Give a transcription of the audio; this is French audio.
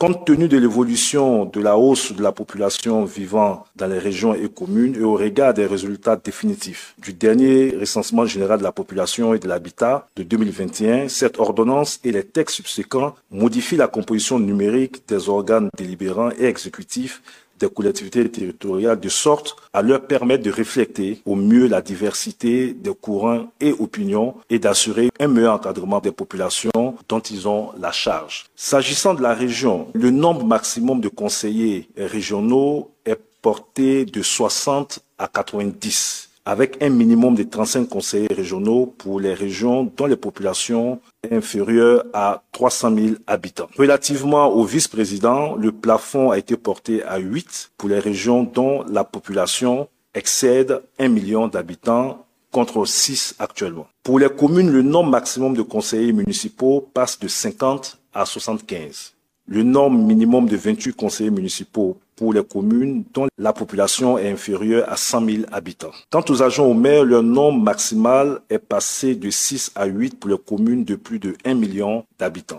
Compte tenu de l'évolution de la hausse de la population vivant dans les régions et communes et au regard des résultats définitifs du dernier recensement général de la population et de l'habitat de 2021, cette ordonnance et les textes subséquents modifient la composition numérique des organes délibérants et exécutifs des collectivités territoriales de sorte à leur permettre de refléter au mieux la diversité des courants et opinions et d'assurer un meilleur encadrement des populations dont ils ont la charge. S'agissant de la région, le nombre maximum de conseillers régionaux est porté de 60 à 90 avec un minimum de 35 conseillers régionaux pour les régions dont les populations inférieures à 300 000 habitants. Relativement au vice-président, le plafond a été porté à 8 pour les régions dont la population excède 1 million d'habitants contre 6 actuellement. Pour les communes, le nombre maximum de conseillers municipaux passe de 50 à 75 le nombre minimum de 28 conseillers municipaux pour les communes dont la population est inférieure à 100 000 habitants. Quant aux agents au maire, leur nombre maximal est passé de 6 à 8 pour les communes de plus de 1 million d'habitants.